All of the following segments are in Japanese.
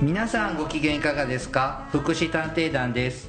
皆さんご機嫌いかがですか？福祉探偵団です。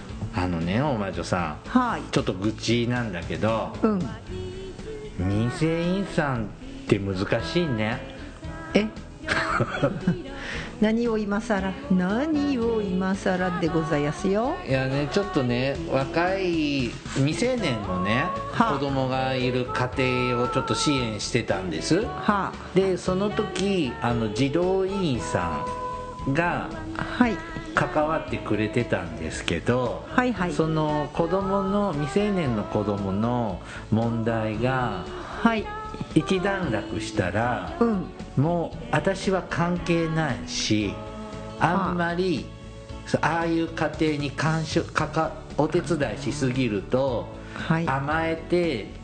あのねお魔女さん。はい。ちょっと愚痴なんだけどうん。民生委員さんって難しいね。え？何を今さら何を今さらでございますよ？いやねちょっとね若い未成年のねはあ。子供がいる家庭をちょっと支援してたんです。はでその時あの児童委員さんがあはい関わってくれてたんですけど、はいはい。その子供の未成年の子供の問題がはい。一段落したらうん。もう私は関係ないしあんまり、ああいう家庭に干渉かかお手伝いしすぎると、はい。甘えて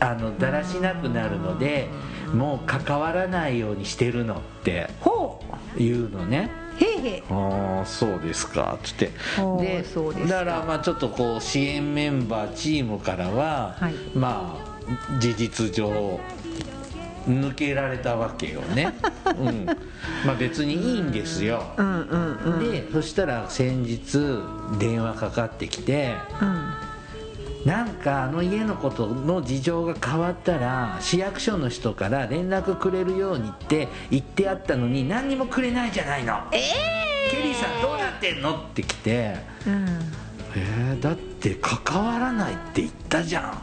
あのだらしなくなるのでもう関わらないようにしてるのっていうのねへいへ。いああそうですか。つって。でそうですか。だからまあちょっとこう支援メンバーチームからは、はい。まあ事実上抜けられたわけよね、うん、まあ別にいいんですよ。うんうんうん。でそしたら先日電話かかってきてうんなんかあの家のことの事情が変わったら市役所の人から連絡くれるようにって言ってあったのに何にもくれないじゃないの。えケリーさんどうなってんの？って来て。えうん。えー、だって関わらないって言ったじゃ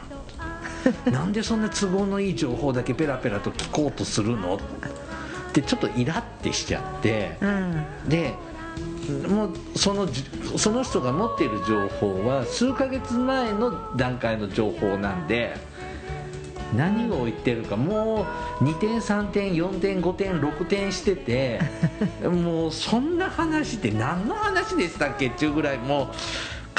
ん。なんでそんな都合のいい情報だけペラペラと聞こうとするの？ってちょっとイラってしちゃって。うん。でもうそのじその人が持っている情報は数ヶ月前の段階の情報なんで何を言ってるかもう2点3点4点5点6点してて もうそんな話って何の話でしたっけっていうぐらいもう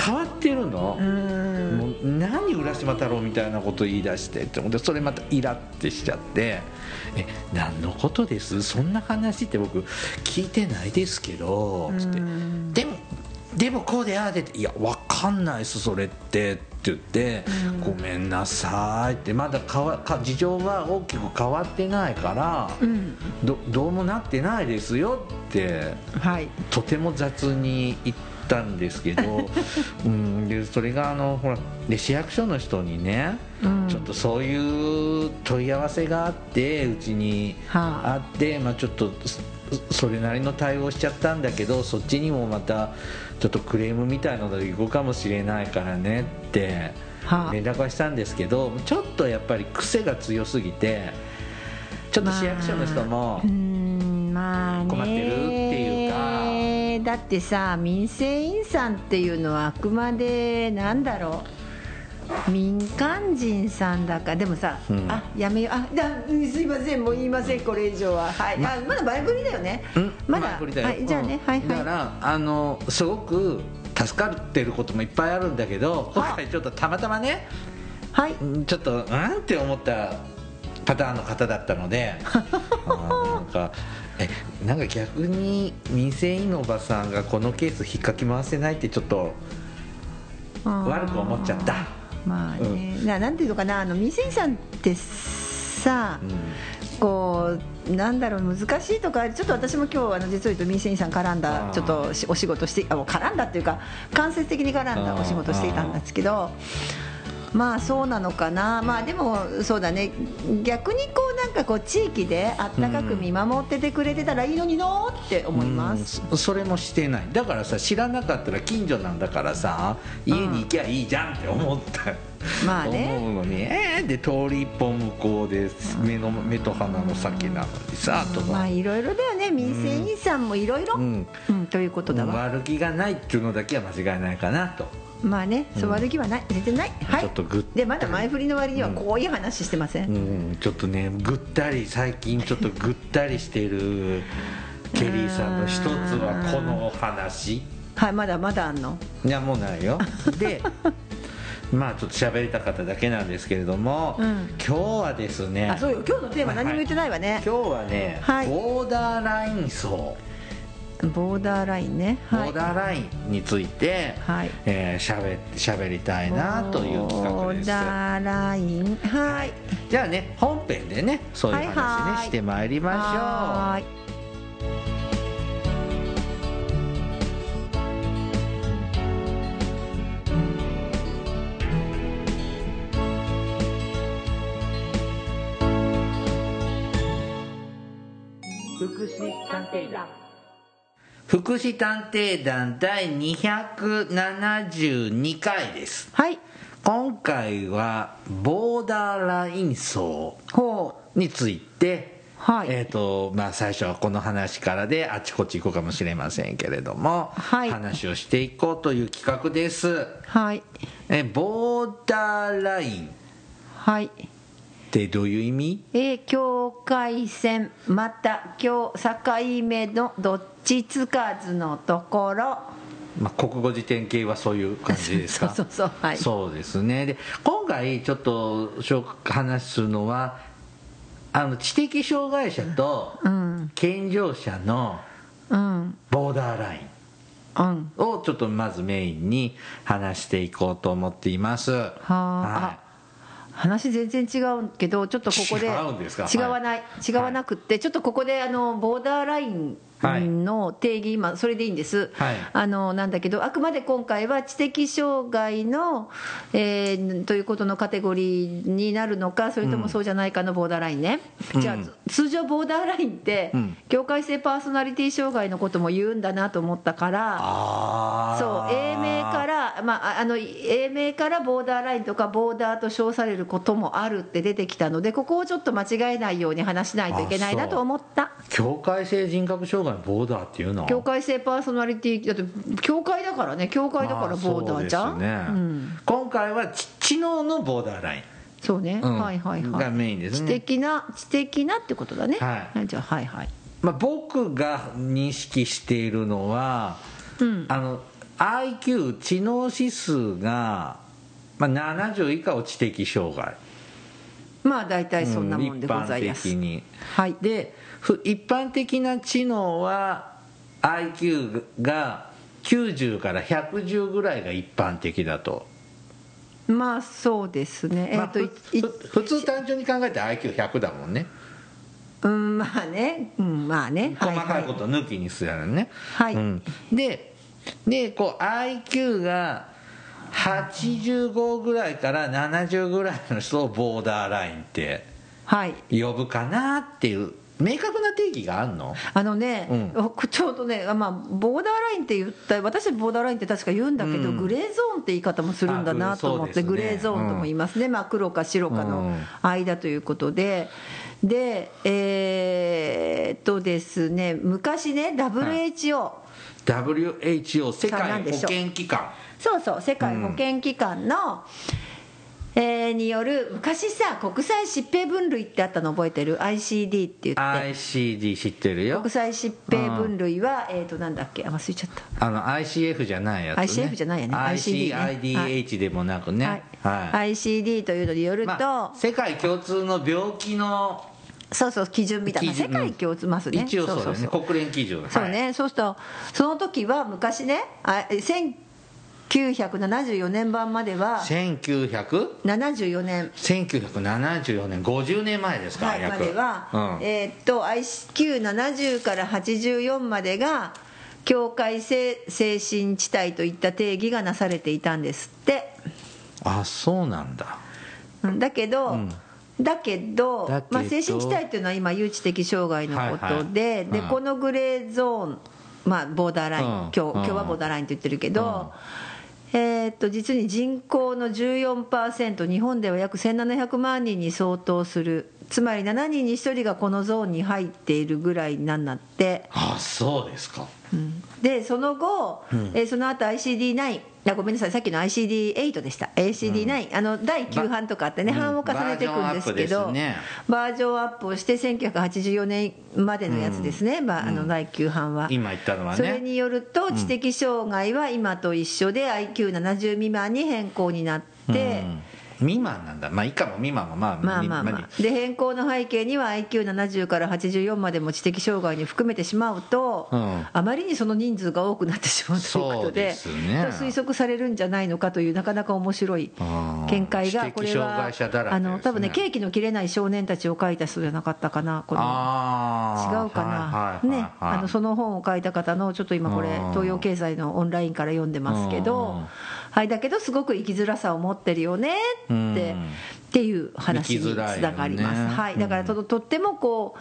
変わってるの。うん。もう何浦島太郎みたいなこと言い出してって思ってそれまたイラってしちゃって「え何のことです？そんな話って僕聞いてないですけど」つって。うん「でもでもこうでああで」って「いやわかんないですそれって」って言って「ごめんなさい」って。まだかわか事情は大きく変わってないからうん。どどうもなってないですよって。はい。とても雑に言ったんですけど、うん、でそれがあのほらで市役所の人にね、うん。ちょっとそういう問い合わせがあってうちにはあ。あって、まあ、ちょっとそそれなりの対応しちゃったんだけどそっちにもまたちょっとクレームみたいのが行くかもしれないからねってはあ。連絡はしたんですけどちょっとやっぱり癖が強すぎてちょっと市役所の人も。困ってるっていうかだってさ民生委員さんっていうのはあくまでなんだろう？民間人さんだかでもさ、うん。あやめよう。あだうんすいませんもう言いませんこれ以上は。はい、あまだ前振りだよね。うん。まだ。はいじゃあね、うん。はいはい。だからあのすごく助かってることもいっぱいあるんだけど今回ちょっとたまたまねはい。うんちょっとうんって思ったパターンの方だったので なんかえなんか逆に民生委員のおばさんがこのケース引っかき回せないってちょっと悪く思っちゃった。まあね、ななんていうのかな。あの民生委員さんってさ、うん。こうなんだろう難しいとかちょっと私も今日あの実を言うと民生委員さん絡んだちょっとしお仕事してあもう絡んだっていうか間接的に絡んだお仕事していたんですけどまあそうなのかな。まあでもそうだね。逆にこうなんかこう地域であったかく見守っててくれてたらいいのになって思います、うん。そそれもしてない。だからさ知らなかったら近所なんだからさ家に行きゃいいじゃんって思った、まあね。思うのにえー、で通り一本向こうで目の目と鼻の先なのにさとか、まあいろいろだよね。民生委員さんもいろいろ。うん。うん。ということだわ、悪気がないっていうのだけは間違いないかなとまあねそう悪気はない全然ない。はい。ちょっとグッでまだ前振りの割にはこういう話してません、うん、ちょっとねぐったり最近ちょっとぐったりしてるケリーさんの一つはこのお話。はいまだまだあんの？いやもうないよ。でまあちょっと喋りたかっただけなんですけれども、うん。今日はですねあそうよ。今日のテーマ何も言ってないわね、今日はね、はい。ボーダーライン層ボーダーラインね。はい。ボーダーラインについて、はい。えー、しゃべしゃべりたいなという企画ボーですダーライン。はい。じゃあね本編でねそういう話ね、はいはいしてまいりまはーい。福祉探偵団福祉探偵団第272回です。はい。今回はボーダーライン層ほについてはい。えーとまあ、最初はこの話からであちこち行くかもしれませんけれども、はい。話をしていこうという企画です。うはい。えボーダーライン。っはいってどういう意味？えー境界線また境境目のどっちつかずのところまあ、国語辞典系はそういう感じですかそうそうそうはいそうですねで今回ちょっと話するのはあの知的障害者と健常者のボーダーラインをちょっとまずメインに話していこうと思っていますはあ話全然違うけどちょっとここで違わない、違わなくってちょっとここであのボーダーラインはいの定義今それでいいんです、はい。あのなんだけどあくまで今回は知的障害の、えーということのカテゴリーになるのかそれともそうじゃないかのボーダーラインね、うん。じゃあ通常ボーダーラインって、うん。境界性パーソナリティ障害のことも言うんだなと思ったからそう A 名から、まあ、ああの A 名からボーダーラインとかボーダーと称されることもあるって出てきたのでここをちょっと間違えないように話しないといけないなと思った。境界性人格障害のボーダーっていうの境界性パーソナリティだって境界だからね。境界だからボーダーじゃん、ね。うん、今回は知知能のボーダーライン。そうね、うん。はいはいはがいメインですね。知的な知的なってことだね。はい。じゃあはいはい。まあ、僕が認識しているのは、うん。あの IQ 知能指数が、まあ、70以下を知的障害。まあ大体そんなもんでございまうんす、一般的に。はい。でふ一般的な知能は IQ が90から110ぐらいが一般的だと、まあそうですね。えっ、まあといいふふ普通単純に考えて IQ100 だもんね。うんまあね。うんまあね。細かいこはと抜きにするね、はい。うん、ででこう IQ が85ぐらいから70ぐらいの人をボーダーラインってはい。呼ぶかなっていう明確な定義があるの？あのね、うちょうどね、あまあ、ボーダーラインって言った私ボーダーラインって確か言うんだけど、うん。グレーゾーンって言い方もするんだなと思って、ね。グレーゾーンとも言いますね、まあ、黒か白かの間ということで、で、えーっとですね、昔ね、WHO、WHO 世界保健機関。そうそう、世界保健機関の、えーによる、昔さ、国際疾病分類ってあったの覚えてる ?ICD って言って。ICD 知ってるよ。国際疾病分類は、えー、となんだっけ？あ忘れちゃった。あの ICF じゃないやつね。ICF じゃないやね。ICD ね。ICIDH でもなくね。はい、ICD というのによると、まあ、世界共通の病気のそうそう基準みたいな、世界共通ますね。一応そうだよね。国連基準そうはい。ね。そうするとその時は昔ねあ1974年版までは1900 74年。1974年。50年前ですか、はい、ま約では、うん。えーっと IQ70 から84までが境界性精神地帯といった定義がなされていたんですって。あそうなんだ。うんだけど、ん。だけどまあ、精神地帯っていうのは今有知的障害のことで,、はいはい。でうん。このグレーゾーン、まあ、ボーダーライン、うん。今日今日はボーダーラインって言ってるけど、えーっと実に人口の14%日本では約1700万人に相当する。つまり7人に1人がこのゾーンに入っているぐらいなんだって、あそうですか。うん。でその後、えーその後 ICD9 あごめんなさいさっきの ICD8 でした。ACD9、あの第9版とかあってね、うん。版を重ねていくんですけど、バージョンアップですね。バージョンアップをして1984年までのやつですね、まあ、あの第9版は。今言ったのはそれねによると知的障害は今と一緒で IQ70 未満に変更になって、うん未満なんだ。まあ以下も。未満もまあまあまあまあ。で変更の背景には IQ70 から84までも知的障害に含めてしまうと、うん。あまりにその人数が多くなってしまうということそうで推測されるんじゃないのかというなかなか面白いうん。見解がこれは障害者だらけあの多分ねケーキの切れない少年たちを書いた人じゃなかったかなこの違うかな、はいはいはいね、あのその本を書いた方のちょっと今これうん。東洋経済のオンラインから読んでますけうん。ど、はい、だけどすごく生きづらさを持ってるよねって、うん。っていう話につながります、はい、だからととってもこ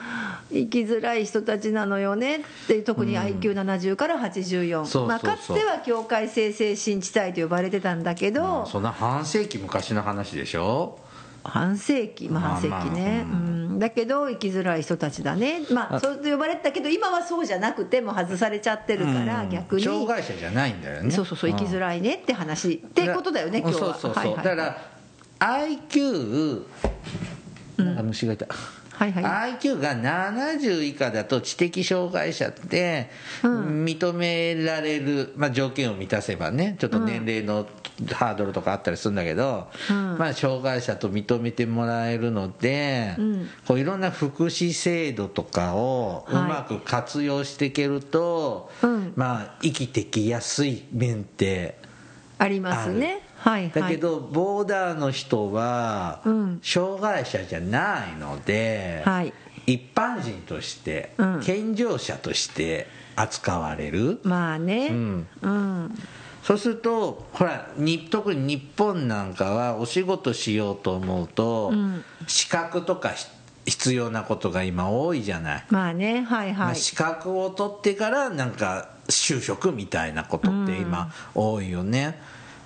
う生きづらい人たちなのよねって特に IQ70 から84、そうそうそう。まあ、かつては境界性精神地帯と呼ばれてたんだけど、そんな半世紀昔の話でしょ？半世紀まあ半世紀ね、まあまあうん、だけど生きづらい人たちだね。まあそう呼ばれてたけど今はそうじゃなくてもう外されちゃってるからうん。逆に。障害者じゃないんだよね。そうそうそう生きづらいねって話。ってことだよね今日は。そうそうそう、だから IQ なんか虫がいた、はいはい。IQ が70以下だと知的障害者ってうん。認められる、まあ、条件を満たせばねちょっと年齢のハードルとかあったりするんだけど、うん。まあ、障害者と認めてもらえるので、うん。こういろんな福祉制度とかをうはい。まく活用していけると、うん。まあ生きてきやすい面ってありますね。はいはい。だけど、ボーダーの人はうん。障害者じゃないので、はい。一般人として、うん。健常者として扱われる、まあね。うん。うんそうするとほらに特に日本なんかはお仕事しようと思うと、うん。資格とかし必要なことが今多いじゃない、まあねはいまあ、はい資格を取ってからなんか就職みたいなことって今多いよね、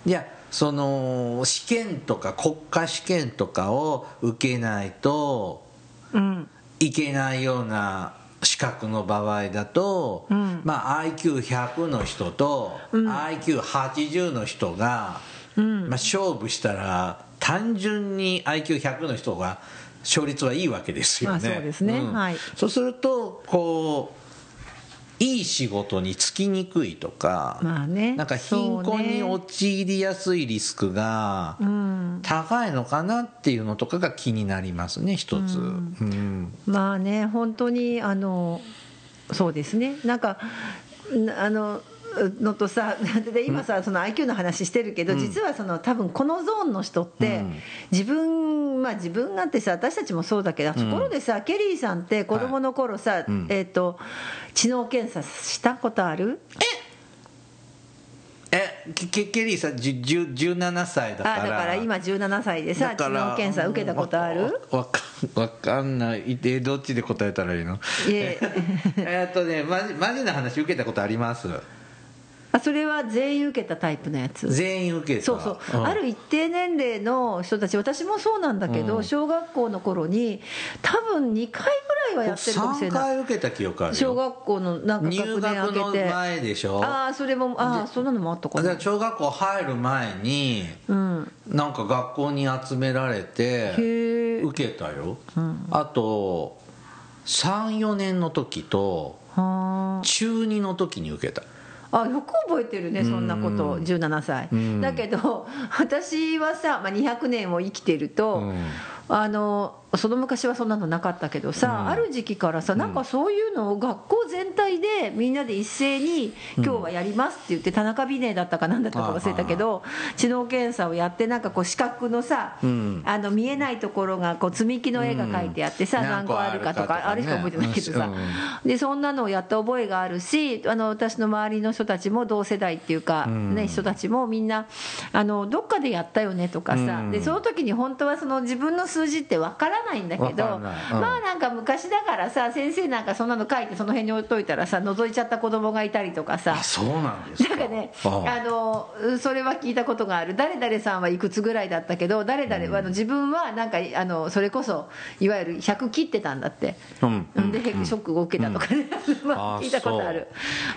いやその試験とか国家試験とかを受けないとうん。いけないような資格の場合だと、うん。まあ、IQ100 の人とうん。IQ80 の人が、うん。まあ、勝負したら単純に IQ100 の人が勝率はいいわけですよね。まあそうですね。はい。そうするとこういい仕事に就きにくいとか、まあねなんか貧困に陥りやすいリスクがうん。高いのかなっていうのとかが気になりますね一つ、うん。まあね本当にあのそうですね。なんかなあののとさで今さその IQ の話してるけど、実はその多分このゾーンの人って、うん。自分まあ自分なんてさ私たちもそうだけど、ところでさケリーさんって子供の頃さ、うん。えっ、と知能検査したことある？えケケケリーさんじゅじゅ17歳だから。あだから今17歳でさ知能検査受けたことある？わわかわかんない。えどっちで答えたらいいの？いえ。えっとねマジマジな話受けたことあります？あそれは全員受けたタイプのやつ。全員受けた。そうそう、ん。ある一定年齢の人たち私もそうなんだけど、うん。小学校の頃に多分2回ぐらいはやってるかもしれ3ない。回受けた記憶あるよ。小学校のなんか入学年学の開けて。前でしょ？ああそれもああそんなのもあったかな。小学校入る前にうん。なんか学校に集められて受けたよ、あと34年の時とは中2の時に受けたああよく覚えてるねそんなこと。17歳。うん。だけど 私はさ、まあ、200年を生きてると、うん。あのその昔はそんなのなかったけどさ、うん。ある時期からさなんかそういうのを学校全体でみんなで一斉に「今日はやります」って言って田中美玲だったか何だったか忘れたけど知能検査をやってなんかこう四角のさ、うん。あの見えないところがこう積み木の絵が描いてあってさ、うん。何個あるかとかあれしか覚えてないけどさ、うでそんなのをやった覚えがあるしあの私の周りの人たちも同世代っていうか、うん。ね、人たちもみんなあのどっかでやったよねとかさ、うん。でその時に本当はその自分の数数字ってわからない。んだけどうん。まあなんか昔だからさ先生なんかそんなの書いてその辺に置いといたらさ覗いちゃった子供がいたりとかさ。あそうなんですか。なんかねああ。のそれは聞いたことがある。誰々さんはいくつぐらいだったけど誰々、あの自分はなんかあのそれこそいわゆる100切ってたんだって、うん。でへショックを受けたとかね、まあ、あ聞いたことある。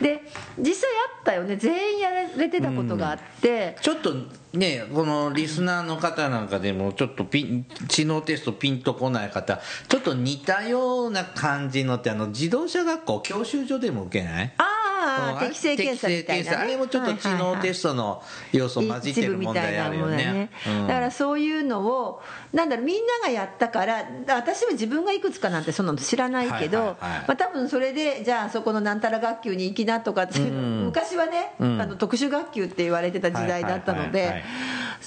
で実際あったよね。全員やられてたことがあって、ちょっとねこのリスナーの方なんかでもちょっとピン知能テストピンとこない方。ちょっと似たような感じのってあの自動車学校教習所でも受けない？あうんあ適正検査みたいな、ね、あれもちょっと知能テストの要素混じってる問題あるよね。一部みたいなものうん。だからそういうのをなんだろうみんながやったから私は自分がいくつかなんてそんなの知らないけど、まあ、多分それでじゃあそこのなんたら学級に行きなとかって、ん。昔はね、うん。あの特殊学級って言われてた時代だったのではい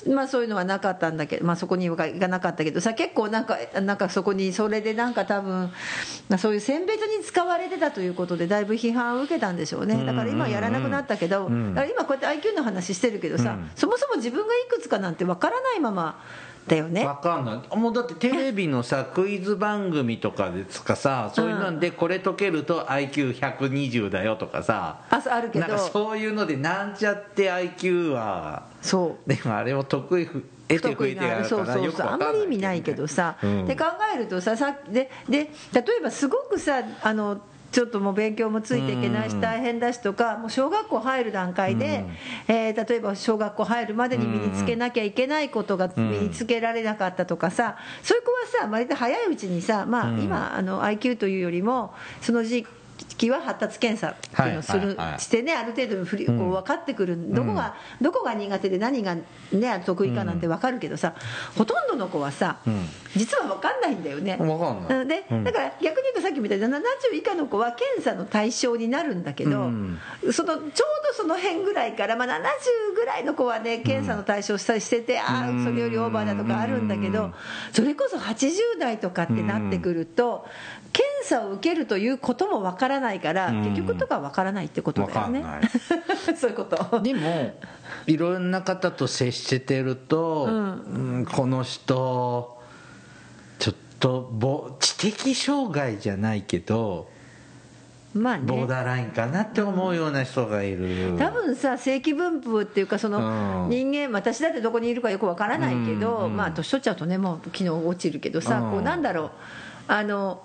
まあそういうのはなかったんだけど、まあ、そこには行かなかったけどさ結構なんかなんかそこにそれでなんか多分まあそういう選別に使われてたということでだいぶ批判を受けたんでしょうね。だから今はやらなくなったけど、ん。だから今こうやって IQ の話してるけどさ、うん。そもそも自分がいくつかなんてわからないままだよね。わかんない。もうだってテレビのさクイズ番組とかですかさそういうのでこれ解けると IQ120 だよとかさ。あそうあるけど。なんかそういうのでなんちゃって IQ はそう。でもあれも得意不得て増えてがあるそうからよくそうそうあんまり意味ないけどさ、うん。で考えるとささでで例えばすごくさあのちょっともう勉強もついていけないしうん大変だしとかもう小学校入る段階で、えー例えば小学校入るまでに身につけなきゃいけないことが身につけられなかったとかさそういう子はさ割と早いうちにさ、まあ、うん。今あの IQ というよりもその時期は発達検査っていうのをする、してねある程度ふりこう分かってくる、どこがどこが苦手で何が、ね、得意かなんて分かるけどさ、ほとんどの子はさ、ん。実は分かんないんだよね。わかんない。うんでうん。だから逆に言うとさっきみたいに70以下の子は検査の対象になるんだけど、うん。そのちょうどその辺ぐらいから、まあ、70ぐらいの子はね検査の対象してて、ああそれよりオーバーだとかあるんだけど、それこそ80代とかってなってくると、検査を受けるということも分からないから、うん。結局とか分からないってことだよね。そういうこと。でもいろんな方と接してると、うん。うんこの人ちょっとぼ知的障害じゃないけどまあね。ボーダーラインかなって思うような人がいる、多分さ正規分布っていうかそのうん。人間私だってどこにいるかよくわからないけど、うん。まあ年取っちゃうとねもう昨日落ちるけどさ、うん。こうなんだろう。あの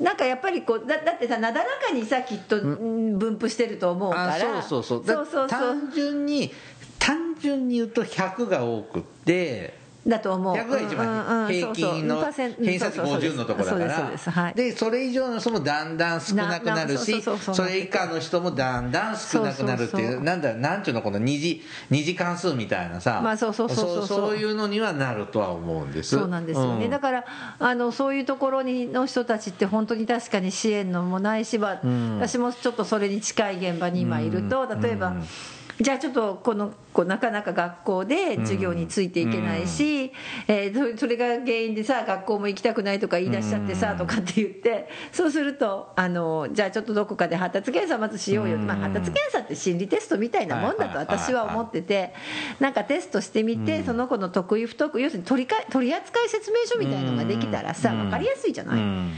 なんかやっぱりこうだだってさなだらかにさきっとうん。分布してると思うから。あそうそうそう。だそうそうそう。単純に単純に言うと100が多くってだと思う。100が一番平均の偏差値50のところだから。でそれ以上の人もだんだん少なくなるしなそれ以下の人もだんだん少なくなるっていそうなんだなんちゅうのこの二次二次関数みたいなさ。まあそういうのにはなるとは思うんです。そうなんですよね、うん。だからあのそういうところにの人たちって本当に確かに支援のもないし、まあん。私もちょっとそれに近い現場に今いると、うん。例えば、うんじゃあちょっとこのこうなかなか学校で授業についていけないし、えーそそれが原因でさ学校も行きたくないとか言い出しちゃってさ、とかって言ってそうするとあのじゃあちょっとどこかで発達検査まずしようよ、うん。まあ、発達検査って心理テストみたいなもんだと私は思っててなんかテストしてみて、その子の得意不得意要するに取りか取扱説明書みたいのができたらさうん。分かりやすいじゃない、うん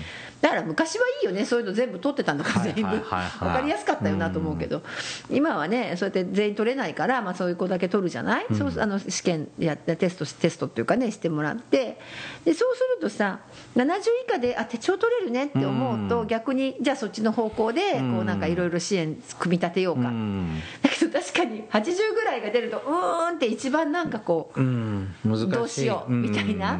だから昔はいいよね。そういうの全部取ってたんだからはい全部。分かりやすかったよなと思うけど。今はねそうやって全員取れないから、まあ、そういう子だけ取るじゃない、そうあの試験やってテストテストっていうかねしてもらってでそうするとさ70以下であ手帳取れるねって思うと、うん。逆にじゃあそっちの方向でこうなんかいろいろ支援組み立てようか、うん。だけど確かに80ぐらいが出るとうーんって一番なんかこううん。難しい。どうしようみたいな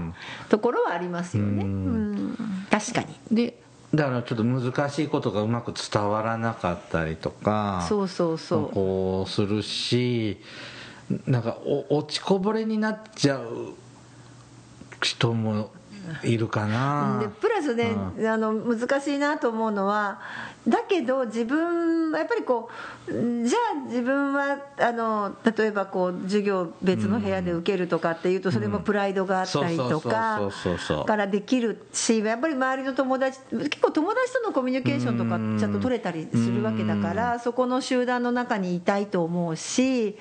ところはありますよね、うん。うん。確かに。でだからちょっと難しいことがうまく伝わらなかったりとかそうそうそう。こうするしなんかお落ちこぼれになっちゃう人もいるかな。でプラスね、あの難しいなと思うのはだけど自分やっぱりこうじゃあ自分はあの例えばこう授業別の部屋で受けるとかっていうとそれもプライドがあったりとかからできるしやっぱり周りの友達結構友達とのコミュニケーションとかちゃんと取れたりするわけだからそこの集団の中にいたいと思うし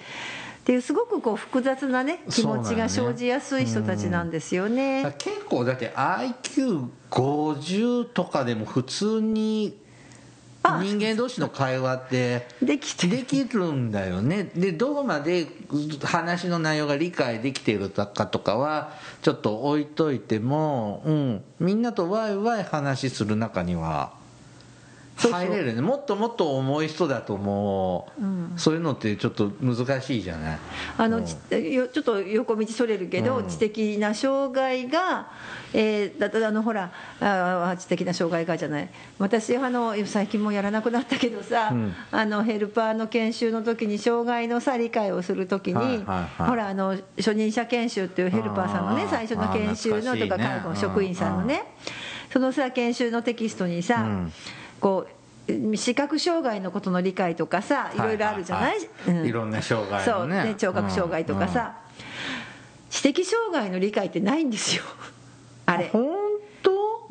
っていうすごくこう複雑なね気持ちが生じやすい人たちなんですよね。結構だって IQ50 とかでも普通に人間同士の会話ってできてできるんだよね。でどこまで話の内容が理解できているかとかはちょっと置いといても、うん、みんなとワイワイ話する中には入れるね。もっともっと重い人だともう、うん、そういうのってちょっと難しいじゃない？あの、うん、ちょっと横道それるけど、うん、知的な障害が、えー、だだあのほらあ知的な障害がじゃない。私あの最近もやらなくなったけどさ、あのヘルパーの研修の時に障害のさ理解をする時に、はいはいはい、ほらあの初任者研修っていうヘルパーさんのね最初の研修のとか介護職員さんのね。そのさ研修のテキストにさ、こう視覚障害のことの理解とかさいろいろあるじゃない、はいろんな障害、ね、そう。ね聴覚障害とかさ、うん、知的障害の理解ってないんですよ。あれ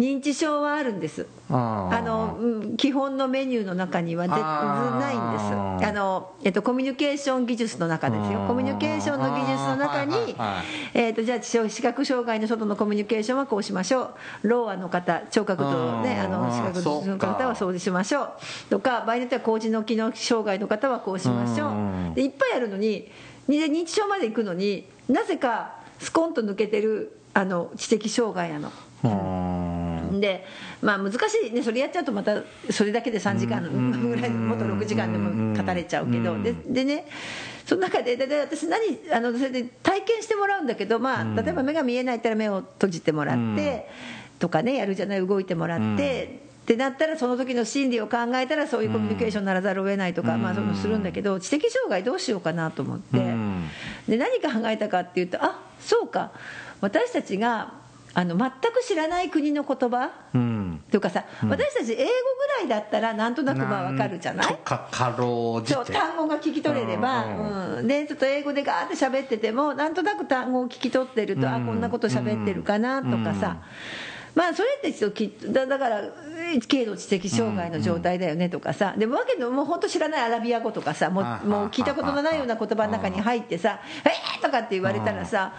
認知症はあるんです。あの、基本のメニューの中にはでないんです。あの、えっと、コミュニケーション技術の中ですよ。コミュニケーションの技術の中に、えっと、じゃあ視覚障害の外のコミュニケーションはこうしましょう。ろうあの方聴覚と、ね、あの視覚の方はそうしましょう。とか場合によっては高知の機能障害の方はこうしましょう。でいっぱいあるのに認知症まで行くのになぜかスコンと抜けてるあの知的障害なの。でまあ難しいねそれやっちゃうとまたそれだけで3時間ぐらいもっと6時間でも語れちゃうけど。ででねその中でで私何あのそれで体験してもらうんだけど、まあ、例えば目が見えないったら目を閉じてもらって、とかねやるじゃない動いてもらって。ってなったらその時の心理を考えたらそういうコミュニケーションにならざるを得ないとか、まあ、そのするんだけど知的障害どうしようかなと思って。で何考えたかっていうとあそうか。私たちがあの全く知らない国の言葉、うん、というかさ、うん、私たち英語ぐらいだったらなんとなくまあ分かるじゃない？かかろうじて。単語が聞き取れれば、うんうん、でちょっと英語でガーって喋っててもなんとなく単語を聞き取ってると、うん、あこんなこと喋ってるかなとかさ、まあそれってちょっときだだから軽度知的障害の状態だよねとかさ、でもわけでもう本当知らないアラビア語とかさもうもう聞いたことのないような言葉の中に入ってさ「えー!」とかって言われたらさ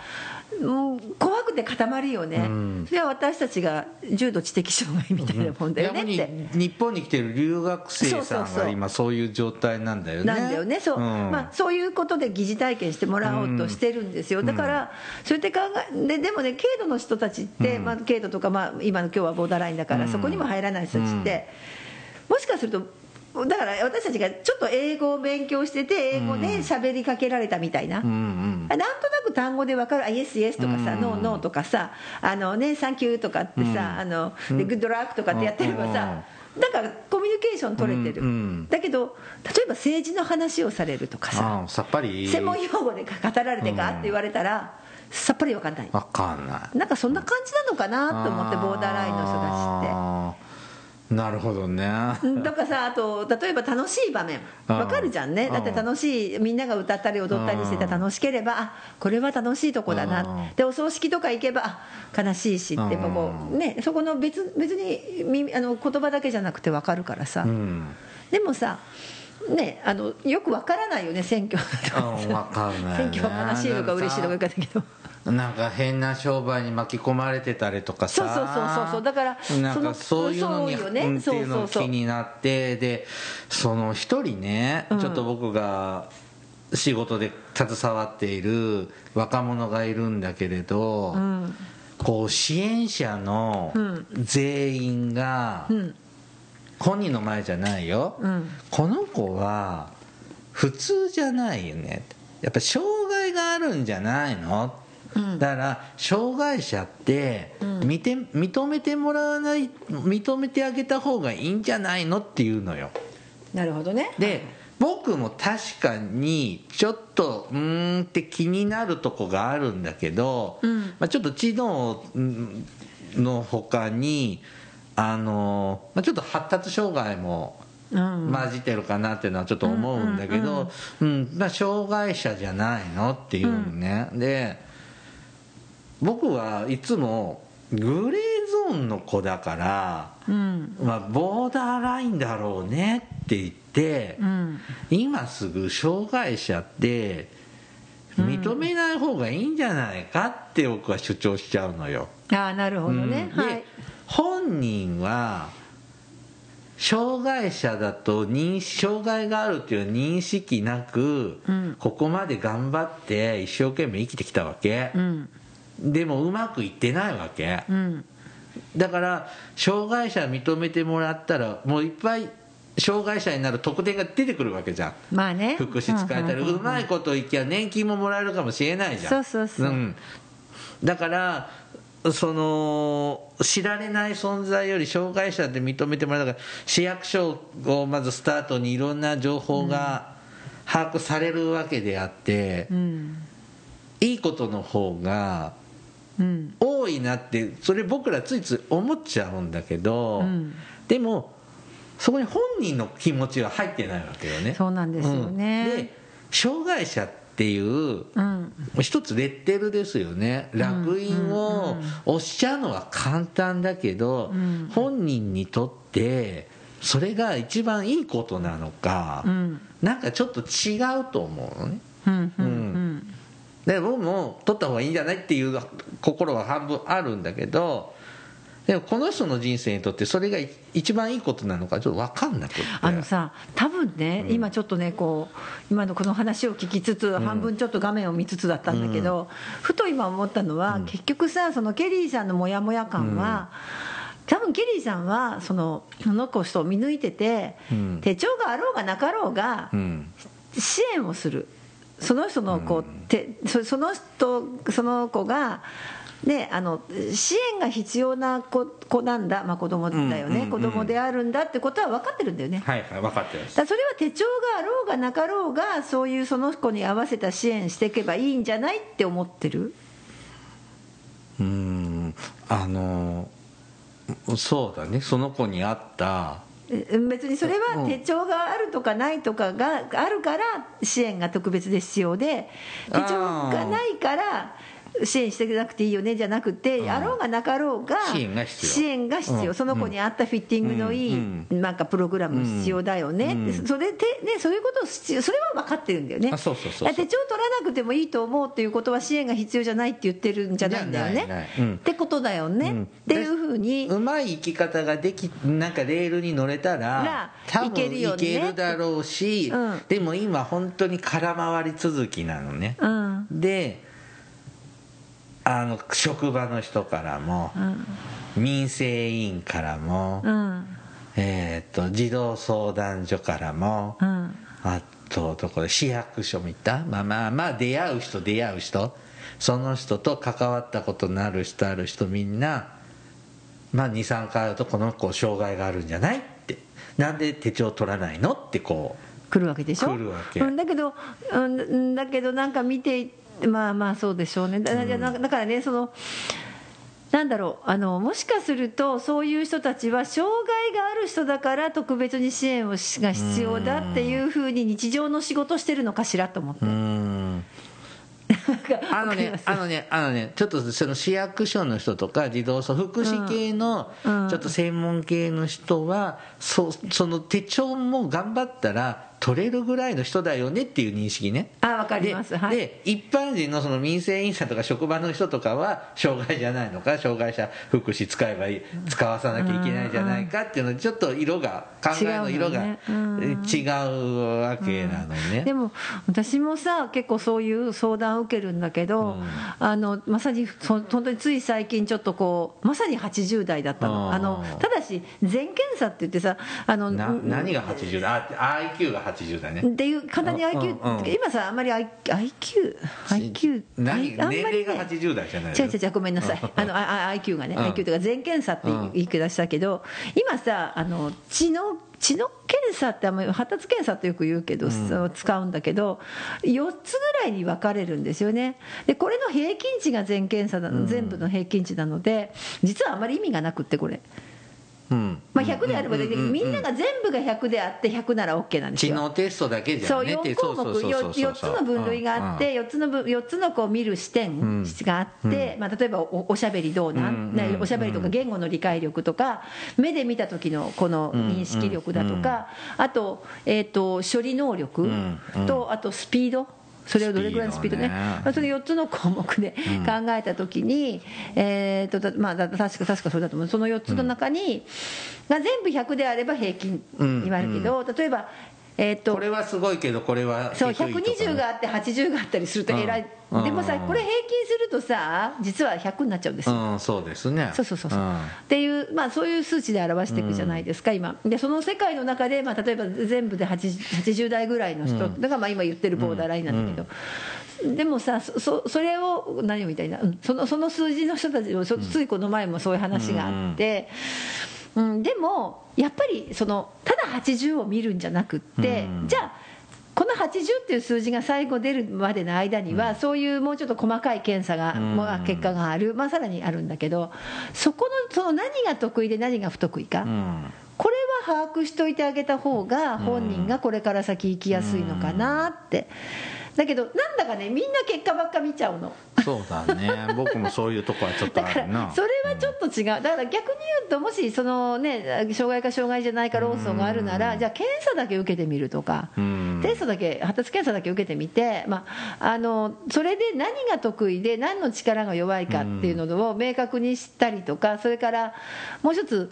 怖くて固まるよね、うん、それは私たちが重度知的障害みたいなもんだよねって、うん、日本に来てる留学生さんは今そういう状態なんだよね。なんだよねそう、うん、まあ、そういうことで疑似体験してもらおうとしてるんですよ。だからそうやって考えででもね軽度の人たちって、まあ、軽度とか、まあ、今の今日はボーダーラインだからそこにも入らない人たちって、もしかするとだから私たちがちょっと英語を勉強してて英語で喋りかけられたみたいな、うんうん、なんとなく単語で分かる「あイエスイエス」とかさ「ノーノー」とかさ「あのねサンキュー」とかってさ「あのでグッドラック」とかってやってればさだからコミュニケーション取れてる、うんうん、だけど例えば政治の話をされるとかささっぱり。専門用語で語られてかって言われたら、さっぱり分かんない。分かんない。なんかそんな感じなのかなと思ってボーダーラインの人たちって。なるほどね。とかさあと例えば楽しい場面。わかるじゃんね。だって楽しいみんなが歌ったり踊ったりしてた楽しければあこれは楽しいとこだな。でお葬式とか行けば悲しいしってこうねそこの別別にあの言葉だけじゃなくてわかるからさ、うん、でもさね、あのよくわからないよね選挙。とか、ね、選挙は悲しいのか嬉しいのか分かんないけど。なんか変な商売に巻き込まれてたりとかさ。そうそうそうそうだからなんかそういうのに、ね、っていうの気になって。でその一人ね、ちょっと僕が仕事で携わっている若者がいるんだけれど、うん、こう支援者の全員が、本人の前じゃないよ、うん、この子は普通じゃないよね。やっぱ障害があるんじゃないの？だから障害者って見て認めてもらわない認めてあげた方がいいんじゃないの？っていうのよ。なるほどね。で僕も確かにちょっとうんって気になるとこがあるんだけど、うん、まあ、ちょっと知能のほかにあの、まあ、ちょっと発達障害も混じってるかなっていうのはちょっと思うんだけど、うん、まあ、障害者じゃないのっていうね、で僕はいつもグレーゾーンの子だから、うん、まあ、ボーダーラインだろうねって言って、うん、今すぐ障害者って認めない方がいいんじゃないかって僕は主張しちゃうのよ、ああなるほどね、はい本人は障害者だと認障害があるっていう認識なく、うん。ここまで頑張って一生懸命生きてきたわけ、うん。でもうまくいってないわけ、うん。だから障害者認めてもらったらもういっぱい障害者になる特典が出てくるわけじゃん。まあね。福祉使えたりうまいこといきゃ年金ももらえるかもしれないじゃん。そうそうそうん。だからその知られない存在より障害者で認めてもらうだから市役所をまずスタートにいろんな情報が把握されるわけであって、うん。いいことの方がうん。多いなってそれ僕らついつい思っちゃうんだけど、うん。でもそこに本人の気持ちは入ってないわけよね。そうなんですよね。うん。で障害者っていううん。一つレッテルですよね。楽印を押しちゃうのは簡単だけど、うん。本人にとってそれが一番いいことなのか、うん。なんかちょっと違うと思うのね。うんうん。うん。で僕も取った方がいいんじゃないっていう心は半分あるんだけどでもこの人の人生にとってそれが一番いいことなのかちょっと分かんなくって。あのさ多分ね、今ちょっとねこう今のこの話を聞きつつ、半分ちょっと画面を見つつだったんだけど、ふと今思ったのは、結局さそのケリーさんのモヤモヤ感は、多分ケリーさんはそのその子人を見抜いてて、うん。手帳があろうがなかろうがうん。支援をする。その人のこう、てそその人その子がね、あの支援が必要な子子なんだ、まあ、子供だよね、うんうんうん子供であるんだってことは分かってるんだよね、はいはい分かってますだからそれは手帳があろうがなかろうがそういうその子に合わせた支援していけばいいんじゃないって思ってる？うーん。あのそうだね。その子に合った。え別にそれはうん。手帳があるとかないとかがあるから支援が特別で必要で手帳がないから支援してなくていいよねじゃなくて、あろうがなかろうが支援が必要。支援が必要。うん。その子に合ったフィッティングのいい、うん。なんかプログラム必要だよね、それで、ね、そういうことをそれは分かってるんだよね。手帳取らなくてもいいと思うっていうことは支援が必要じゃないって言ってるんじゃないんだよね。ってことだよね、うん。っていうふうに。うまい生き方ができなんかレールに乗れたらら多分いけるよねいけるだろうし、うん。でも今本当に空回り続きなのね、うん。であの職場の人からも、民生委員からも、うん。えー、と児童相談所からも、うん。あとどこで市役所見た？まあまあまあ出会う人出会う人その人と関わったことのある人ある人みんなまあ23回会うとこの子障害があるんじゃない？って。なんで手帳取らないの？ってこ来るわけでしょ？来るわけ。うん、だけど、うん、だけどなんか見ていまあまあそうでしょうね。だだだからねそのなんだろう。あのもしかするとそういう人たちは障害がある人だから特別に支援をしが必要だっていうふうに日常の仕事してるのかしらと思って。あのね、あのね、あのね、ちょっとその市役所の人とか児童相福祉系のうん。ちょっと専門系の人は、そその手帳も頑張ったら取れるぐらいの人だよねっていう認識ね。あわかります。ではい。で一般人のその民生委員さんとか職場の人とかは障害じゃないのか？障害者福祉使えばいい使わさなきゃいけないじゃないかっていうのでちょっと色が考えの色が違うのね。うん違うわけなのね。でも私もさ結構そういう相談を受けるんだけど、うん。あのまさにそ本当につい最近ちょっとこうまさに80代だったの。あのただし全検査って言ってさあのな何が80だ？あ IQ が80だね。っていう簡単に IQ、うんうん今さあんまり IQ IQ 何あんまりね。年齢が80代じゃない違う違う違うごめんなさい。あの IQ がね、うん。IQ というか全検査ってうん。言い方したけど今さあの知能知能検査ってあんまり発達検査ってよく言うけど、そう使うんだけど4つぐらいに分かれるんですよね。でこれの平均値が全検査なの、全部の平均値なので実はあまり意味がなくってこれ、うんまあ、100であればできる。うんうんうんみんなが全部が100であって100なら OK なんです知よ能テストだけじそうゃね4項目 4, つの分類があって4つの分4つのこう見る視点があって、まあ、例えばおおしゃべりどうなん、おしゃべりとか言語の理解力とか目で見た時のこの認識力だとか、あと,、えー、と処理能力とあとスピードそれをどれぐらいのスピードね。その4つの項目で考えたときに、えーとだまあ、だ確か確かそれだと思う。その4つの中に、が全部100であれば平均になるけど、例えば、えー、とこれはすごいけどこれはそう低いとかね120があって80があったりすると偉い、うんでもさうん。これ平均するとさ実は100になっちゃうんですよ、うんそうですね。そうそうそうそう、ん。っていう、まあ、そういう数値で表していくじゃないですか、今。でその世界の中で、まあ、例えば全部で 80, 80代ぐらいの人、だからまあ今言ってるボーダーラインなんだけど、でもさそそそれを何をみたいな、うんそのその数字の人たちをそついこの前もそういう話があって、うんでもやっぱりそのただ80を見るんじゃなくって、うん。じゃあこの80っていう数字が最後出るまでの間には、そういうもうちょっと細かい検査が、うん。まあ結果がある、まあ、さらにあるんだけど、そこのその何が得意で何が不得意か、うん。これは把握しておいてあげた方が、本人がこれから先行きやすいのかなって。だけどなんだかねみんな結果ばっか見ちゃうの。そうだね。僕もそういうとこはちょっとだからあるなそれはちょっと違う。だから逆に言うともしそのね障害か障害じゃないか論争があるならじゃあ検査だけ受けてみるとかうん。テストだけ発達検査だけ受けてみて、まあ、あのそれで何が得意で何の力が弱いかっていうのを明確にしたりとかそれからもう一つ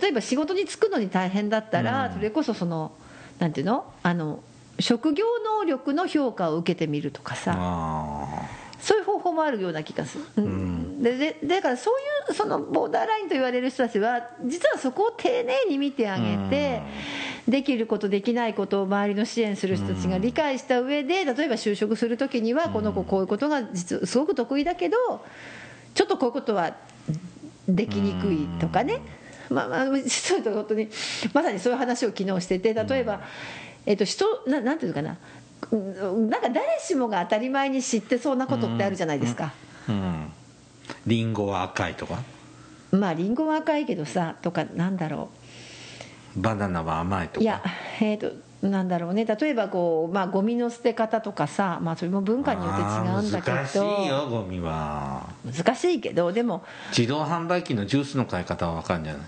例えば仕事に就くのに大変だったらそれこそそのなんていうの？あの職業能力の評価を受けてみるとかさ。あそういう方法もあるような気がする、うん。ででだからそういうそのボーダーラインと言われる人たちは実はそこを丁寧に見てあげて、できることできないことを周りの支援する人たちが理解した上で例えば就職するときにはこの子こういうことが実はすごく得意だけどちょっとこういうことはできにくいとかね、まあまあ、実は言うと本当にまさにそういう話を昨日してて例えば、えっと人ななんていうのかな。うんなんか誰しもが当たり前に知ってそうなことってあるじゃないですか、ーうん。リンゴは赤いとか？まあリンゴは赤いけどさとかなんだろバナナは甘いとか？ういやえっ、となんだろうね。例えばこうまあゴミの捨て方とかさまあそれも文化によって違うんだけど。難しいよゴミは。難しいけどでも。自動販売機のジュースの買い方は分かるんじゃない？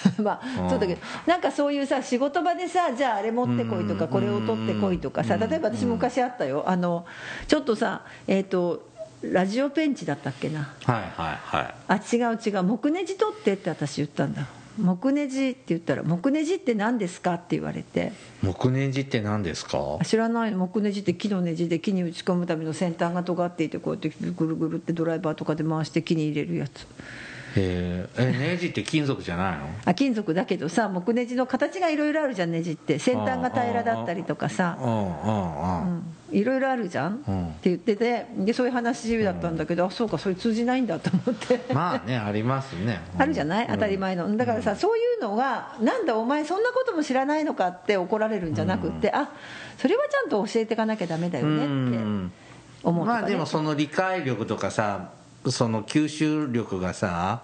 まうん。あそうだけどなんかそういうさ仕事場でさじゃああれ持ってこいとかうん。これを取ってこいとかさ例えば私昔あったよ。あのちょっとさえっ、とラジオペンチだったっけな？はいはいはい。あ違う違う。木ネジ取ってって私言ったんだ。木ネジって言ったら木ネジって何ですかって言われて。木ネジって何ですか？あ知らない。の木ネジって木のネジで木に打ち込むための先端が尖っていてこうやってぐるぐるってドライバーとかで回して木に入れるやつえー。えネジって金属じゃないの？あ金属だけどさ木ネジの形がいろいろあるじゃんネジって。先端が平らだったりとかさ。うんうんうんいろいろあるじゃん、うん。って言っててでそういう話だったんだけど、あそうかそれ通じないんだと思って。まあねありますね。あるじゃない？当たり前の。だからさそういうのがなんだお前そんなことも知らないのかって怒られるんじゃなくってあそれはちゃんと教えていかなきゃダメだよねって思うとか、ね、まあでもその理解力とかさその吸収力がさ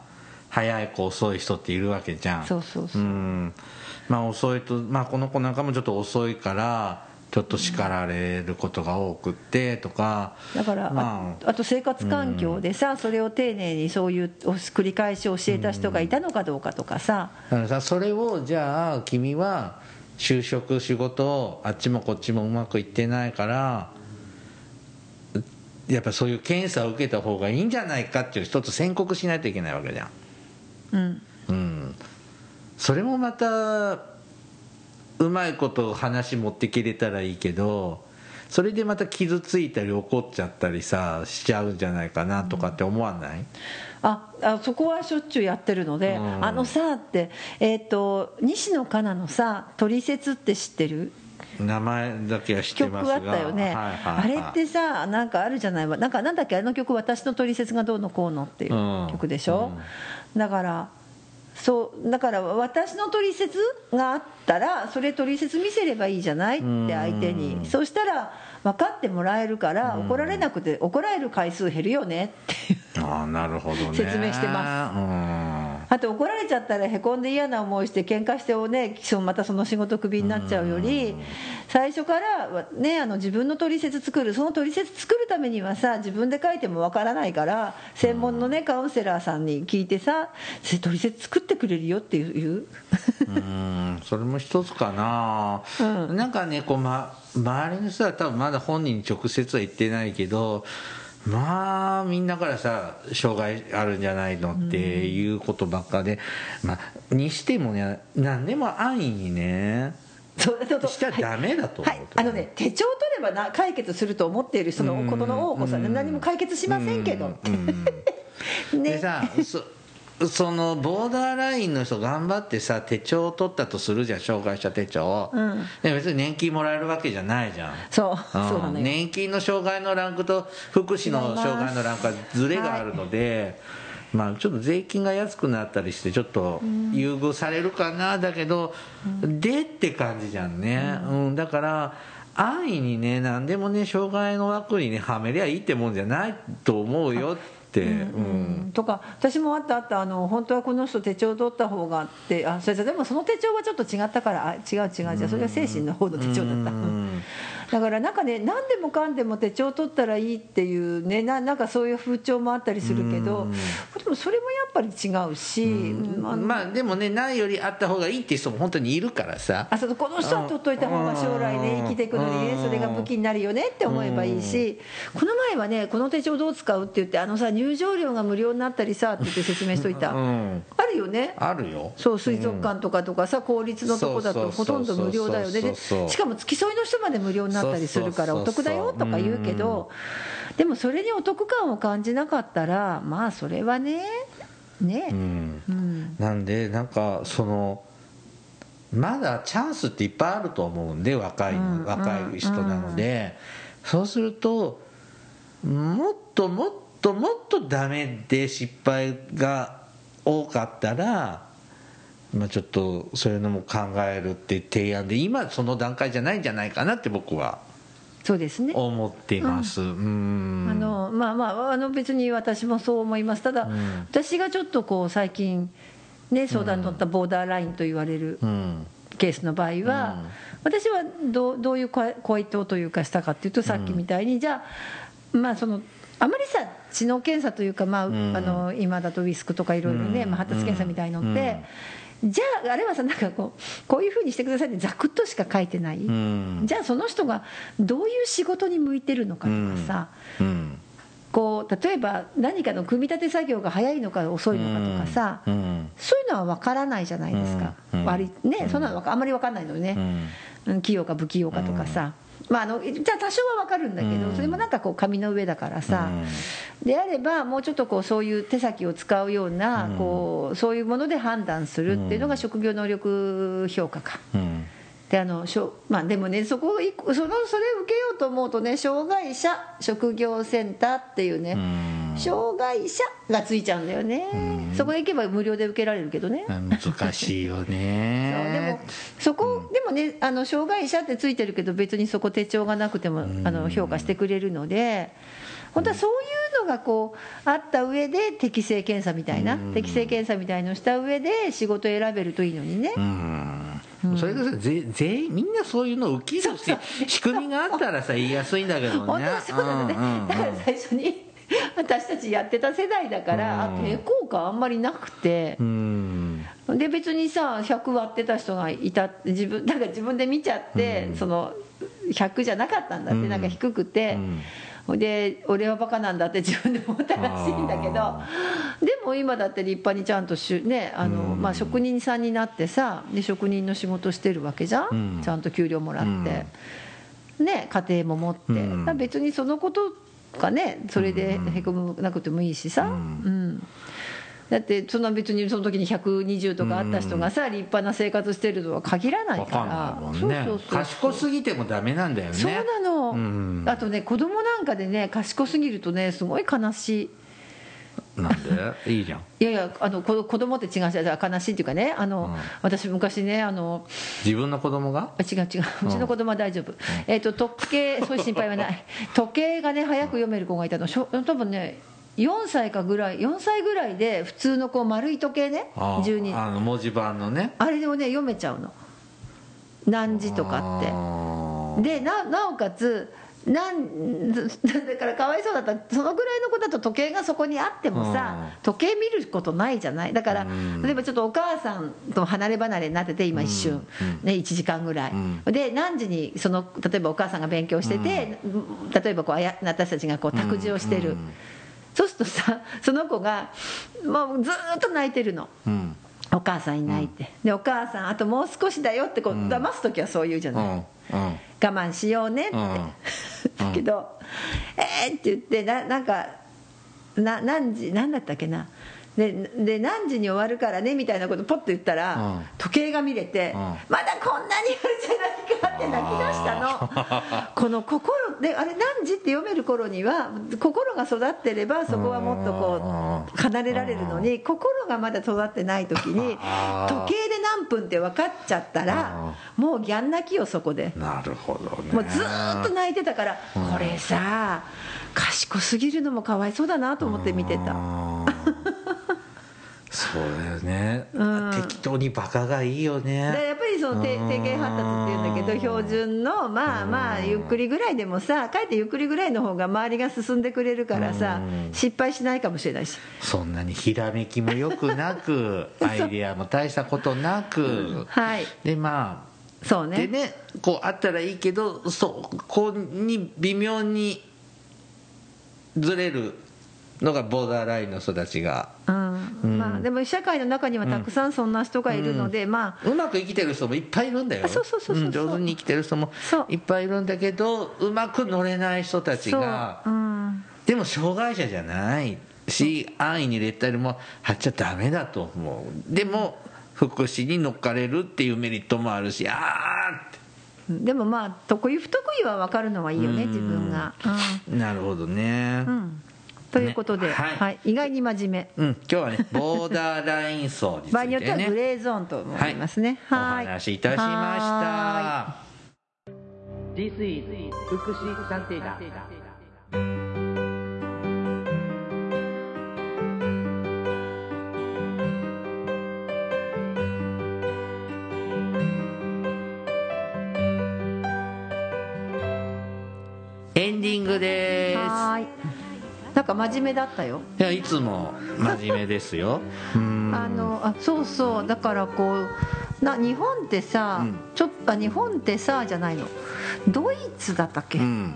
早い子遅い人っているわけじゃん。そうそうそう。うん。まあ遅いとまあこの子なんかもちょっと遅いからちょっと叱られることが多くってとか。だから、まあ。あと生活環境でさ、それを丁寧にそういう繰り返し教えた人がいたのかどうかとかさ、だからさそれをじゃあ君は就職仕事あっちもこっちもうまくいってないからやっぱそういう検査を受けた方がいいんじゃないかっていう一つ宣告しないといけないわけじゃん。うん、うんそれもまたうまいこと話持ってきれたらいいけどそれでまた傷ついたり怒っちゃったりさしちゃうんじゃないかなとかって思わない、ああそこはしょっちゅうやってるので、うん。あのさって、えー、と西野カナのさ「トリセツ」って知ってる？名前だけは知って曲ますが。あったよね、はいはいはい。あれってさなんかあるじゃない？わなんかなんだっけあの曲「私のトリセツがどうのこうの」っていううん。曲でしょ、だからそうだから私のトリセツがあったらそれトリセツ見せればいいじゃない？って相手に、うんそしたら分かってもらえるから怒られなくて怒られる回数減るよねっていう。ああなるほどね。説明してまうんああと怒られちゃったらへこんで嫌な思いして喧嘩してをねまたその仕事クビになっちゃうより最初からはねあの自分の取説作る。その取説作るためにはさ自分で書いてもわからないから専門のねカウンセラーさんに聞いてさそれ取説作ってくれるよっていう。うん。それも一つかな、なんかねこう、ま、周りの人は多分まだ本人に直接は言ってないけどまあみんなからさ障害あるんじゃないのっていうことばっかで、まあにしてもね何でも安易にねそうそうそうしちゃダメだと思うはい、あのね手帳取ればな解決すると思っている人のうんことの多子さんうん。何も解決しませんけど。うん。でねさそそのボーダーラインの人頑張ってさ手帳を取ったとするじゃん障害者手帳を、うん。で別に年金もらえるわけじゃないじゃん。そう。そうなのよ。年金の障害のランクと福祉の障害のランクはずれがあるので、まあちょっと税金が安くなったりしてちょっと優遇されるかなだけど、でって感じじゃんね、うん。だから安易にね何でもね障害の枠にねはめりゃいいってもんじゃないと思うようんとか私もあったあったあの本当はこの人手帳取った方がってあそれじゃでもその手帳はちょっと違ったからあ違う違うじゃあそれは精神の方の手帳だった。うんだからなんかね何でもかんでも手帳取ったらいいっていうねななんかそういう風潮もあったりするけどでもそれもやっぱり違うし、うん。あ。のまあでもねないよりあった方がいいっていう人も本当にいるからさ。あそうこの人は取っといた方が将来ねうん。生きていくのにねそれが武器になるよねって思えばいいし。この前はねこの手帳どう使うって言ってあのさ入場料が無料になったりさって言って説明しといた。うん。あるよね。あるよ。そう水族館とかとかさ公立のとこだとほとんど無料だよね。しかも付き添いの人まで無料になったりするからお得だよとか言うけどでもそれにお得感を感じなかったらまあそれはねね。うん。うん。なんでなんかそのまだチャンスっていっぱいあると思うんで若いうん。若い人なので。そうするともっともっともっとダメで失敗が多かったらまあちょっとそういうのも考えるって提案で今その段階じゃないんじゃないかなって僕はそうですね。思っています。うん。あのまあまああの別に私もそう思います。ただ、ん。私がちょっとこう最近ね相談に乗ったボーダーラインと言われるうん。ケースの場合は、私はどうどういう回回答というかしたかっていうとさっきみたいに、じゃあまあそのあまりさ知能検査というか、まあん。あの今だとウィスクとかいろいろね、うん。まあ、発達検査みたいのって、じゃああれはさなんかこうこういうふうにしてくださいってざくっとしか書いてない、うん。じゃあその人がどういう仕事に向いてるのかとかさ、うん。こう例えば何かの組み立て作業が早いのか遅いのかとかさ、うん。そういうのは分からないじゃないですか、うん。割ね、そんなのあんまり分かんないのね、うん。器用か不器用かとかさ、まあ、あのじゃあ多少は分かるんだけど、うん。それもなんかこう紙の上だからさ、であればもうちょっとこうそういう手先を使うような、うん。こうそういうもので判断するっていうのが職業能力評価か。うん。であのしょまあ、でもねそこそのそれを受けようと思うとね障害者職業センターっていうね、うん。障害者がついちゃうんだよね、そこへ行けば無料で受けられるけどね、難しいよ そうでねもそこ、でもねあの障害者ってついてるけど別にそこ手帳がなくてもあの評価してくれるので本当はそういうのがこうあった上で適正検査みたいな、適正検査みたいのをした上で仕事選べるといいのにね、うん。それがさぜ全員みんなそういうのを受けるし仕組みがあったらさ言いやすいんだけどね。本当はそうだね、うんうんだから最初に私たちやってた世代だから、うん。あ抵抗感あんまりなくて。うん。で別にさ100割ってた人がいた自分だから自分で見ちゃって、その100じゃなかったんだって、うん。なんか低くて、で俺はバカなんだって自分で思ったらしいんだけど。あでも今だって立派にちゃんとしゅ、ねあのうん。まあ、職人さんになってさで職人の仕事してるわけじゃん、うん。ちゃんと給料もらって、ね、家庭も持って、別にそのことがねそれでへこむなくてもいいしさ。うん。うんだってそんな別にその時に120とかあった人がさ、立派な生活してるとは限らない分かから賢すぎてもダメなんだよね。そうなの、うん。あとね子供なんかでね賢すぎるとねすごい悲しい。なんで？いいじゃん。いやいやあの子子供って違うじゃ悲しいっていうかねあの、うん。私昔ねあの自分の子供が？あ違う違う。うちの子供は大丈夫、えっ、と時計そういう心配はない。時計がね早く読める子がいたの。しょ多分ね4歳かぐらい4歳ぐらいで普通のこう丸い時計ねあー12あの文字盤のね。あれでもね読めちゃうの。何時とかって。でななおかつなん だからかわいそうだった。そのぐらいの子だと時計がそこにあってもさうん。時計見ることないじゃない。だからうん。例えばちょっとお母さんと離れ離れになってて今一瞬、うん。ね、1時間ぐらい、うん。で何時にその例えばお母さんが勉強してて、例えばこう私たちがこう託児をしてる、うんそうするとさその子がもうずーっと泣いてるの。うん。お母さんいないって、でお母さんあともう少しだよってこう、うん。騙す時はそう言うじゃない、うん。うん。我慢しようねって、うん。だけど「えー!」って言ってななんかな何時何だったっけなでで何時に終わるからねみたいなことポッと言ったら、うん。時計が見れて、うん。まだこんなにあるじゃないかって泣き出したの。この心であれ何時って読める頃には心が育ってればそこはもっとこう離れられるのに心がまだ育ってない時に時計で何分って分かっちゃったらもうギャン泣きよそこで。なるほどね。もうずーっと泣いてたから、これさ賢すぎるのもかわいそうだなと思って見てたそうだよね、うん。適当にバカがいいよでねやっぱりその低うん。低減発達っていうんだけど標準のまあまあゆっくりぐらいでもさかえってゆっくりぐらいの方が周りが進んでくれるからさうん。失敗しないかもしれないし。そんなにひらめきもよくなく アイデアも大したことなく。はい。でまそうね。あでねこうあったらいいけどそこに微妙にずれるのがボーダーラインの人たちが。うん。うん。まあでも社会の中にはたくさんそんな人がいるのでまあ。うまく生きてる人もいっぱいいるんだよ。あそうそうそうそう。うん上手に生きてる人もそう。いっぱいいるんだけどうまく乗れない人たちが。う。ん。でも障害者じゃないし安易にレッタルも貼っちゃダメだと思う。でも福祉に乗っかれるっていうメリットもあるしあーって。でもまあ得意不得意は分かるのはいいよねうん。自分が。なるほどね。うん、うん、ということで、ねはい。はい、意外に真面目。うん。今日はね ボーダーライン層につ場合によいてね。ってはグレーゾーンと思いますね。おはい。話しいたしまはした。This is 福祉探偵団。エンディングです。はーいなんか真面目だったよ。いやいつも真面目ですよ。う んあのあそうそう。だからこうな日本ってさ、うん。ちょっとあ日本ってさじゃないの。ドイツだったっけ、うん。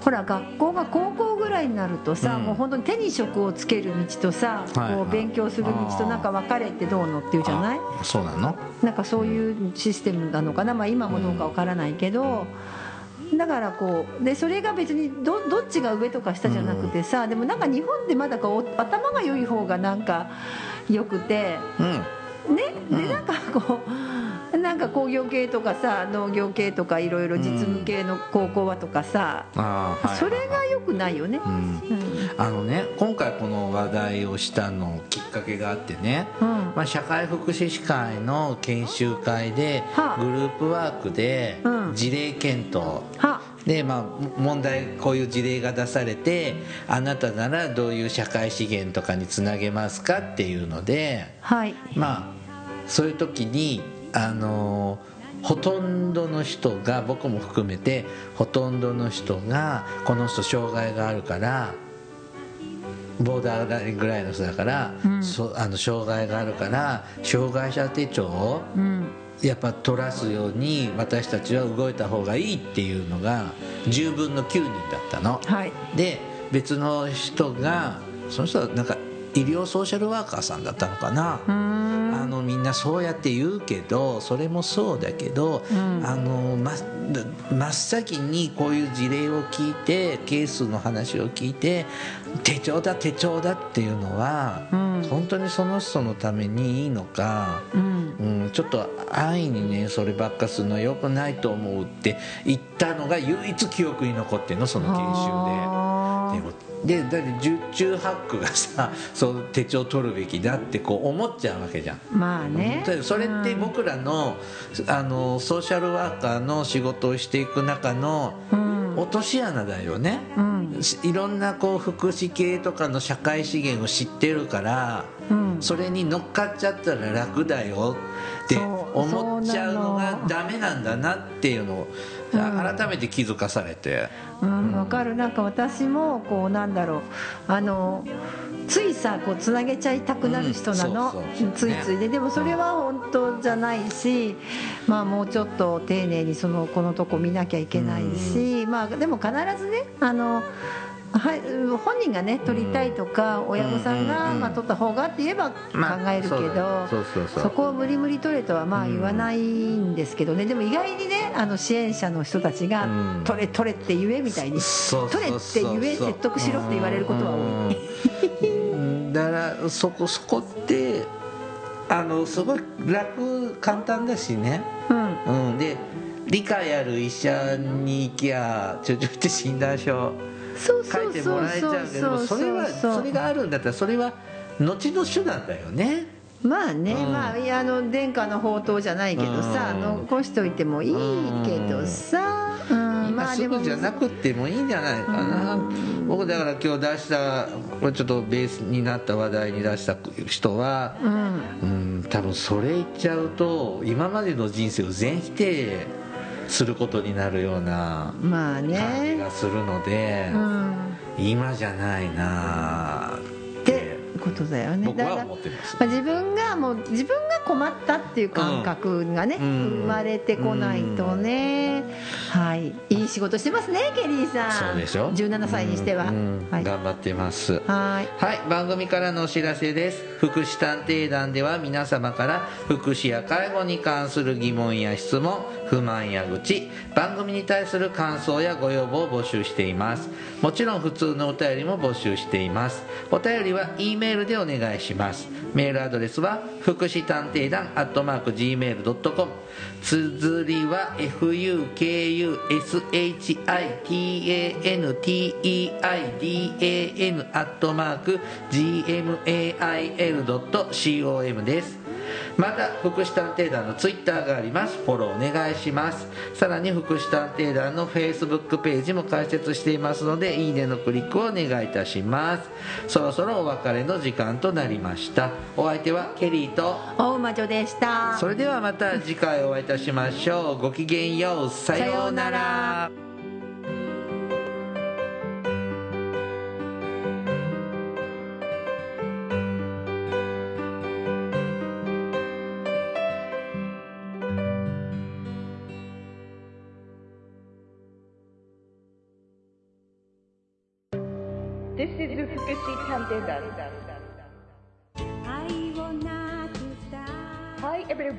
ほら学校が高校ぐらいになるとさ、うん。もう本当に手に職をつける道とさ、はい。こう勉強する道となんか分かれてどうのっていうじゃない？あそうなの？なんかそういうシステムなのかな、まあ、今もどうかわからないけど、だからこうでそれが別にどどっちが上とか下じゃなくてさ、でもなんか日本でまだこう頭が良い方がなんか良くてうん。ねでなんかこうなんか工業系とかさ農業系とかいろいろ実務系の高校はとかさ、あーはいそれが良くないよね。うん。うん。あのね今回この話題をしたのきっかけがあってね、うん。まあ、社会福祉士会の研修会では。あグループワークでうん。事例検討。は。でまあ問題こういう事例が出されてあなたならどういう社会資源とかにつなげますかっていうのではい。まあそういう時にあのほとんどの人が僕も含めてほとんどの人がこの人障害があるからボーダーラインぐらいの人だから、うん。そあの障害があるから障害者手帳をうん。やっぱ取らすように私たちは動いた方がいいっていうのが10分の9人だったの。はい。で別の人がその人はなんか医療ソーシャルワーカーさんだったのかな。あのみんなそうやって言うけどそれもそうだけど、うん。あのま真っ先にこういう事例を聞いてケースの話を聞いて手帳だ手帳だっていうのは、うん。本当にその人のためにいいのか、うん。うん、ちょっと安易にねそればっかするのは良くないと思うって言ったのが唯一記憶に残ってんのその研修で。あーでもでだって十中八九がさそう手帳取るべきだってこう思っちゃうわけじゃん。まあね。それって僕らの,、あのソーシャルワーカーの仕事をしていく中のうん。落とし穴だよね、うん。しいろんなこう福祉系とかの社会資源を知ってるから、うんそれに乗っかっちゃったら楽だよって思っちゃうのがダメなんだなっていうのを、改めて気づかされて。うん、わかる。なんか私もこうなんだろう。あのついさこうつなげちゃいたくなる人なの、ついついで。でもそれは本当じゃないし、まあ、もうちょっと丁寧にそのこのとこ見なきゃいけないし、まあ、でも必ずねあのはい、本人がね取りたいとか親御さんが、うんまあ、取った方がって言えば考まあえるけど、そこを無理無理取れとはまあ言わないんですけどね、でも意外にねあの支援者の人たちがうん「取れ取れ」って言えみたいに取れって言え説得しろって言われることは多い。うん。だからそこそこってあのすごい楽簡単だしね。うん。うん。で理解ある医者に行きゃちょちょって診断書書いてもらえちゃうけどそれはそれがあるんだったらそれは後の手段だよね。まあね、うん。まあいやあの殿下の宝刀じゃないけどさ、うん。残しておいてもいいけどさ、うんま今すぐじゃなくてもいいんじゃないかな。僕だから今日出したこれちょっとベースになった話題に出した人はうん。うん多分それ言っちゃうと今までの人生を全否定することになるようなまあ感じねがするので、うん。今じゃないなことだよね僕は思ってます。まあ自分がもう自分が困ったっていう感覚がね、うん。生まれてこないとね、はい。いい仕事してますねケリーさん。そうでしょ。17歳にしては、うん。はい。頑張ってます。はい。はい。番組からのお知らせです。福祉探偵団では皆様から福祉や介護に関する疑問や質問不満や愚痴番組に対する感想やご要望を募集しています。もちろん普通のお便りも募集しています。お便りは E メールでお願いします。メールアドレスは福祉探偵団アットマーク Gmail.com つづりは FUKUSHITANTEIDAN アットマーク GMAIL.com です。また福祉探偵団のツイッターがあります。フォローお願いします。さらに福祉探偵団のフェイスブックページも開設していますのでいいねのクリックをお願いいたします。そろそろお別れの時間となりました。お相手はケリーと大魔女でした。それではまた次回お会いいたしましょう。ごきげんよう。さようなら